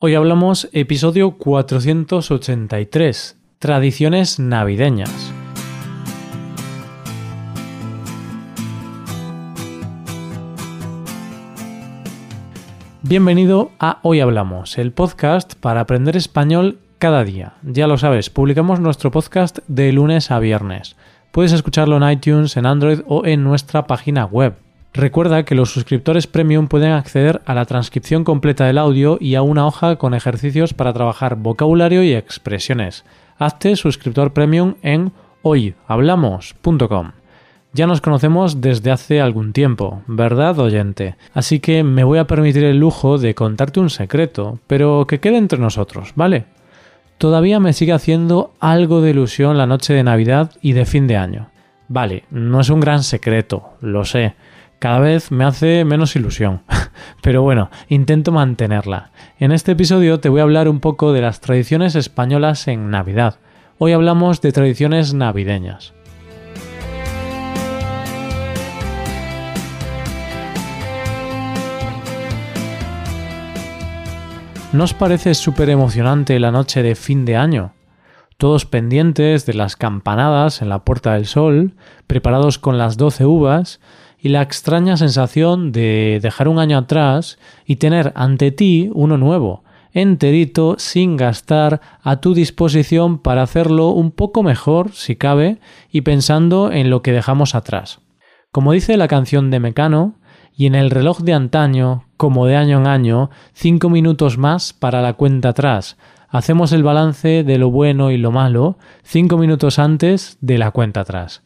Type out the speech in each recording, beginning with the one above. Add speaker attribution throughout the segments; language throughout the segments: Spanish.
Speaker 1: Hoy hablamos episodio 483, Tradiciones navideñas. Bienvenido a Hoy Hablamos, el podcast para aprender español cada día. Ya lo sabes, publicamos nuestro podcast de lunes a viernes. Puedes escucharlo en iTunes, en Android o en nuestra página web Recuerda que los suscriptores premium pueden acceder a la transcripción completa del audio y a una hoja con ejercicios para trabajar vocabulario y expresiones. Hazte suscriptor premium en hoyhablamos.com. Ya nos conocemos desde hace algún tiempo, ¿verdad, oyente? Así que me voy a permitir el lujo de contarte un secreto, pero que quede entre nosotros, ¿vale? Todavía me sigue haciendo algo de ilusión la noche de Navidad y de fin de año. Vale, no es un gran secreto, lo sé cada vez me hace menos ilusión. Pero bueno, intento mantenerla. En este episodio te voy a hablar un poco de las tradiciones españolas en Navidad. Hoy hablamos de tradiciones navideñas. ¿No os parece súper emocionante la noche de fin de año? Todos pendientes de las campanadas en la Puerta del Sol, preparados con las doce uvas, y la extraña sensación de dejar un año atrás y tener ante ti uno nuevo, enterito, sin gastar, a tu disposición para hacerlo un poco mejor, si cabe, y pensando en lo que dejamos atrás. Como dice la canción de Mecano, y en el reloj de antaño, como de año en año, cinco minutos más para la cuenta atrás. Hacemos el balance de lo bueno y lo malo cinco minutos antes de la cuenta atrás.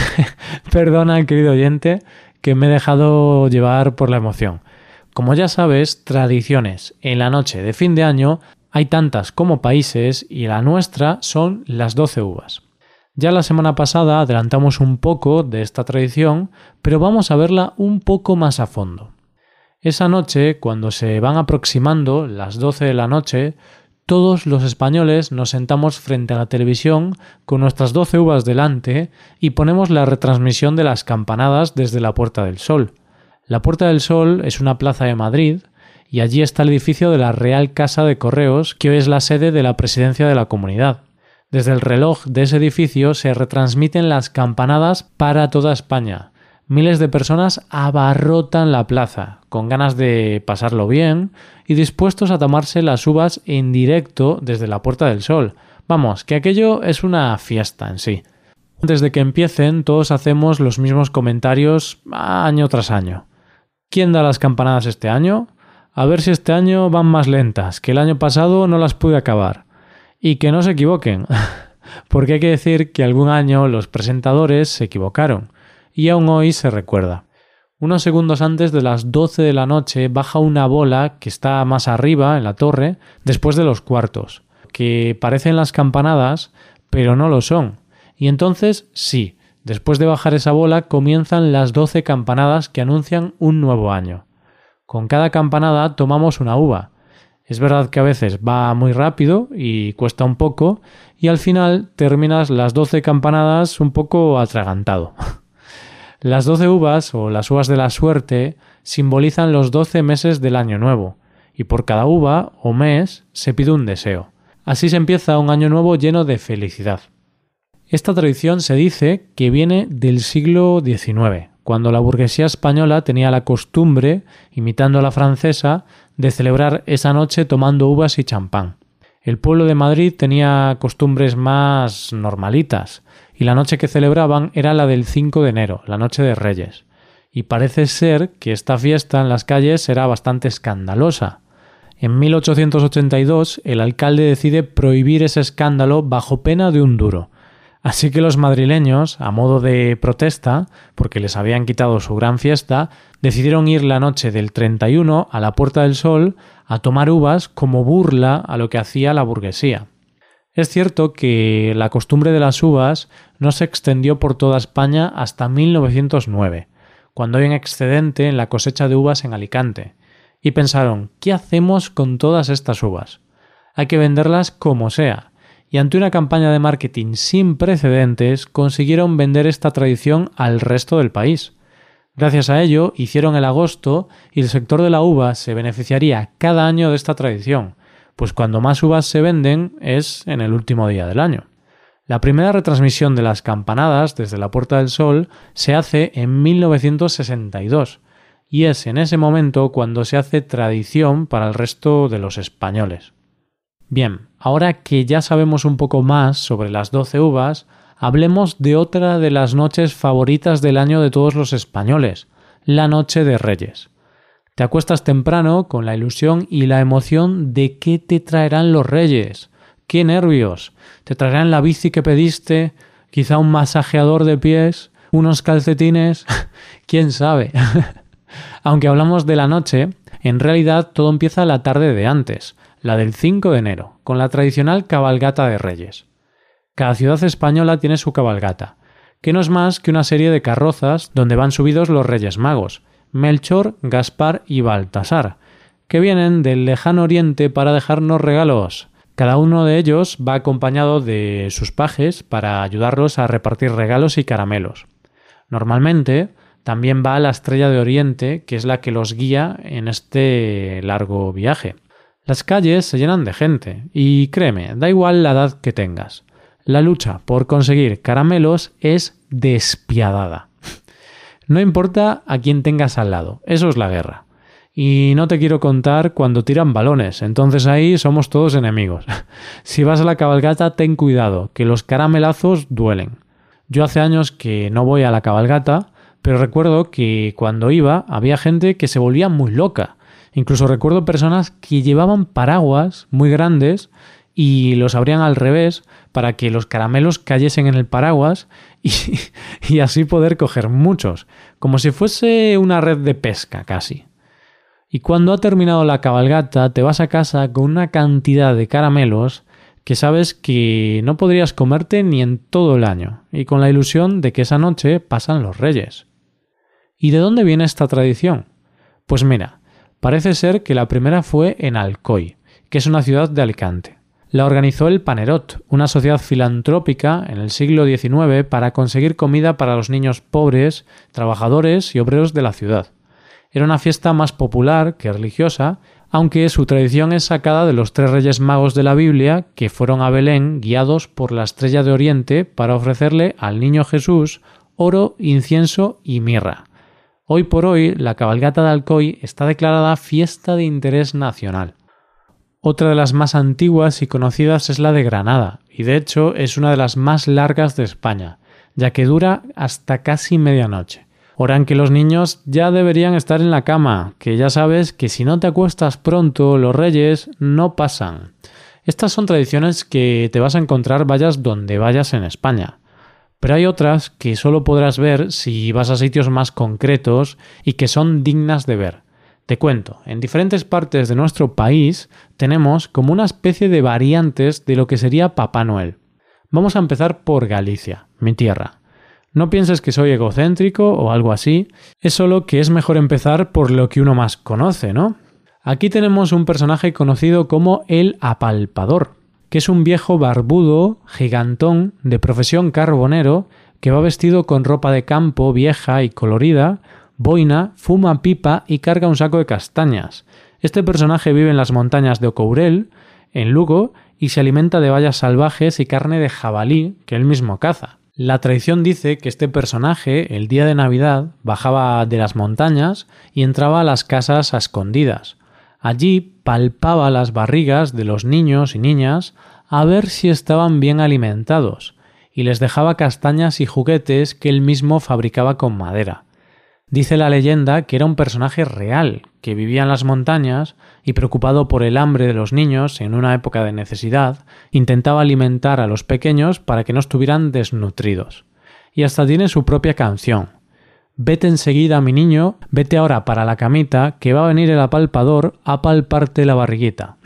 Speaker 1: Perdona, querido oyente, que me he dejado llevar por la emoción. Como ya sabes, tradiciones en la noche de fin de año hay tantas como países y la nuestra son las 12 uvas. Ya la semana pasada adelantamos un poco de esta tradición, pero vamos a verla un poco más a fondo. Esa noche, cuando se van aproximando las 12 de la noche, todos los españoles nos sentamos frente a la televisión con nuestras doce uvas delante y ponemos la retransmisión de las campanadas desde la Puerta del Sol. La Puerta del Sol es una plaza de Madrid y allí está el edificio de la Real Casa de Correos, que hoy es la sede de la presidencia de la comunidad. Desde el reloj de ese edificio se retransmiten las campanadas para toda España, miles de personas abarrotan la plaza, con ganas de pasarlo bien y dispuestos a tomarse las uvas en directo desde la Puerta del Sol. Vamos, que aquello es una fiesta en sí. Antes de que empiecen, todos hacemos los mismos comentarios año tras año. ¿Quién da las campanadas este año? A ver si este año van más lentas, que el año pasado no las pude acabar. Y que no se equivoquen, porque hay que decir que algún año los presentadores se equivocaron y aún hoy se recuerda. Unos segundos antes de las 12 de la noche baja una bola que está más arriba en la torre, después de los cuartos, que parecen las campanadas, pero no lo son. Y entonces sí, después de bajar esa bola comienzan las 12 campanadas que anuncian un nuevo año. Con cada campanada tomamos una uva. Es verdad que a veces va muy rápido y cuesta un poco, y al final terminas las 12 campanadas un poco atragantado. Las doce uvas o las uvas de la suerte simbolizan los doce meses del año nuevo, y por cada uva o mes se pide un deseo. Así se empieza un año nuevo lleno de felicidad. Esta tradición se dice que viene del siglo XIX, cuando la burguesía española tenía la costumbre, imitando a la francesa, de celebrar esa noche tomando uvas y champán. El pueblo de Madrid tenía costumbres más normalitas, y la noche que celebraban era la del 5 de enero, la noche de Reyes. Y parece ser que esta fiesta en las calles era bastante escandalosa. En 1882 el alcalde decide prohibir ese escándalo bajo pena de un duro. Así que los madrileños, a modo de protesta, porque les habían quitado su gran fiesta, decidieron ir la noche del 31 a la Puerta del Sol a tomar uvas como burla a lo que hacía la burguesía. Es cierto que la costumbre de las uvas no se extendió por toda España hasta 1909, cuando hay un excedente en la cosecha de uvas en Alicante, y pensaron, ¿qué hacemos con todas estas uvas? Hay que venderlas como sea, y ante una campaña de marketing sin precedentes consiguieron vender esta tradición al resto del país. Gracias a ello hicieron el agosto y el sector de la uva se beneficiaría cada año de esta tradición, Pues cuando más uvas se venden es en el último día del año. La primera retransmisión de las campanadas desde la Puerta del Sol se hace en 1962 y es en ese momento cuando se hace tradición para el resto de los españoles. Bien, ahora que ya sabemos un poco más sobre las 12 uvas, hablemos de otra de las noches favoritas del año de todos los españoles, la Noche de Reyes. Te acuestas temprano con la ilusión y la emoción de qué te traerán los Reyes. ¡Qué nervios! ¿Te traerán la bici que pediste? ¿Quizá un masajeador de pies? ¿Unos calcetines? ¿Quién sabe? Aunque hablamos de la noche, en realidad todo empieza la tarde de antes, la del 5 de enero, con la tradicional cabalgata de Reyes. Cada ciudad española tiene su cabalgata, que no es más que una serie de carrozas donde van subidos los Reyes Magos, Melchor, Gaspar y Baltasar, que vienen del lejano oriente para dejarnos regalos. Cada uno de ellos va acompañado de sus pajes para ayudarlos a repartir regalos y caramelos. Normalmente, también va la estrella de Oriente, que es la que los guía en este largo viaje. Las calles se llenan de gente, y créeme, da igual la edad que tengas. La lucha por conseguir caramelos es despiadada. No importa a quién tengas al lado, eso es la guerra. Y no te quiero contar cuando tiran balones, entonces ahí somos todos enemigos. si vas a la cabalgata, ten cuidado, que los caramelazos duelen. Yo hace años que no voy a la cabalgata, pero recuerdo que cuando iba había gente que se volvía muy loca. Incluso recuerdo personas que llevaban paraguas muy grandes y los abrían al revés para que los caramelos cayesen en el paraguas y, y, así poder coger muchos, como si fuese una red de pesca casi. Y cuando ha terminado la cabalgata te vas a casa con una cantidad de caramelos que sabes que no podrías comerte ni en todo el año, y con la ilusión de que esa noche pasan los reyes. ¿Y de dónde viene esta tradición? Pues mira, parece ser que la primera fue en Alcoy, que es una ciudad de Alicante. La organizó el Panerot, una sociedad filantrópica en el siglo XIX para conseguir comida para los niños pobres, trabajadores y obreros de la ciudad. Era una fiesta más popular que religiosa, aunque su tradición es sacada de los tres reyes magos de la Biblia que fueron a Belén guiados por la estrella de Oriente para ofrecerle al niño Jesús oro, incienso y mirra. Hoy por hoy, la cabalgata de Alcoy está declarada fiesta de interés nacional. Otra de las más antiguas y conocidas es la de Granada, y de hecho es una de las más largas de España, ya que dura hasta casi medianoche. Hora en que los niños ya deberían estar en la cama, que ya sabes que si no te acuestas pronto, los reyes no pasan. Estas son tradiciones que te vas a encontrar vayas donde vayas en España. Pero hay otras que solo podrás ver si vas a sitios más concretos y que son dignas de ver. Te cuento, en diferentes partes de nuestro país tenemos como una especie de variantes de lo que sería Papá Noel. Vamos a empezar por Galicia, mi tierra. No pienses que soy egocéntrico o algo así, es solo que es mejor empezar por lo que uno más conoce, ¿no? Aquí tenemos un personaje conocido como el apalpador, que es un viejo barbudo, gigantón, de profesión carbonero, que va vestido con ropa de campo vieja y colorida, boina, fuma pipa y carga un saco de castañas. Este personaje vive en las montañas de Ocourel, en Lugo, y se alimenta de bayas salvajes y carne de jabalí que él mismo caza. La tradición dice que este personaje, el día de Navidad, bajaba de las montañas y entraba a las casas escondidas. Allí palpaba las barrigas de los niños y niñas a ver si estaban bien alimentados, y les dejaba castañas y juguetes que él mismo fabricaba con madera. Dice la leyenda que era un personaje real, que vivía en las montañas y preocupado por el hambre de los niños en una época de necesidad, intentaba alimentar a los pequeños para que no estuvieran desnutridos. Y hasta tiene su propia canción, Vete enseguida, mi niño, vete ahora para la camita, que va a venir el apalpador a palparte la barriguita.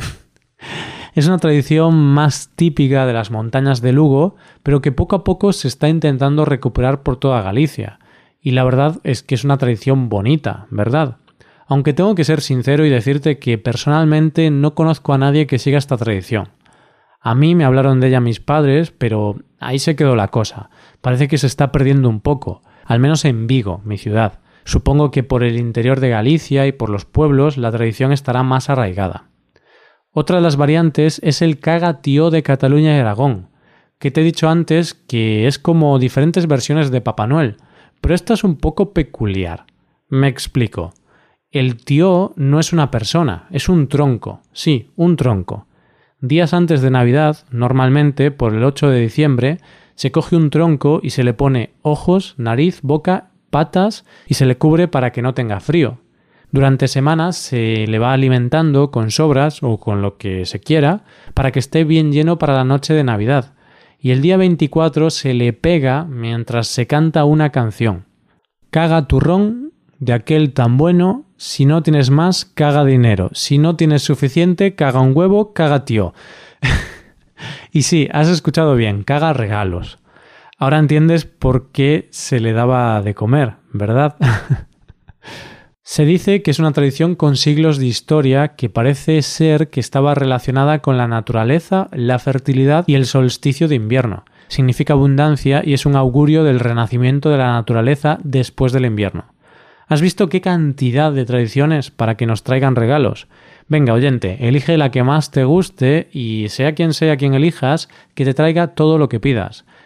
Speaker 1: es una tradición más típica de las montañas de Lugo, pero que poco a poco se está intentando recuperar por toda Galicia. Y la verdad es que es una tradición bonita, ¿verdad? Aunque tengo que ser sincero y decirte que personalmente no conozco a nadie que siga esta tradición. A mí me hablaron de ella mis padres, pero ahí se quedó la cosa. Parece que se está perdiendo un poco al menos en Vigo, mi ciudad. Supongo que por el interior de Galicia y por los pueblos la tradición estará más arraigada. Otra de las variantes es el caga tío de Cataluña y Aragón, que te he dicho antes que es como diferentes versiones de Papá Noel, pero esta es un poco peculiar. Me explico. El tío no es una persona, es un tronco, sí, un tronco. Días antes de Navidad, normalmente por el 8 de diciembre, se coge un tronco y se le pone ojos, nariz, boca, patas y se le cubre para que no tenga frío. Durante semanas se le va alimentando con sobras o con lo que se quiera para que esté bien lleno para la noche de Navidad. Y el día 24 se le pega mientras se canta una canción. Caga turrón de aquel tan bueno, si no tienes más, caga dinero. Si no tienes suficiente, caga un huevo, caga tío. y sí, has escuchado bien, caga regalos. Ahora entiendes por qué se le daba de comer, ¿verdad? se dice que es una tradición con siglos de historia que parece ser que estaba relacionada con la naturaleza, la fertilidad y el solsticio de invierno. Significa abundancia y es un augurio del renacimiento de la naturaleza después del invierno. ¿Has visto qué cantidad de tradiciones para que nos traigan regalos? Venga, oyente, elige la que más te guste y sea quien sea quien elijas, que te traiga todo lo que pidas.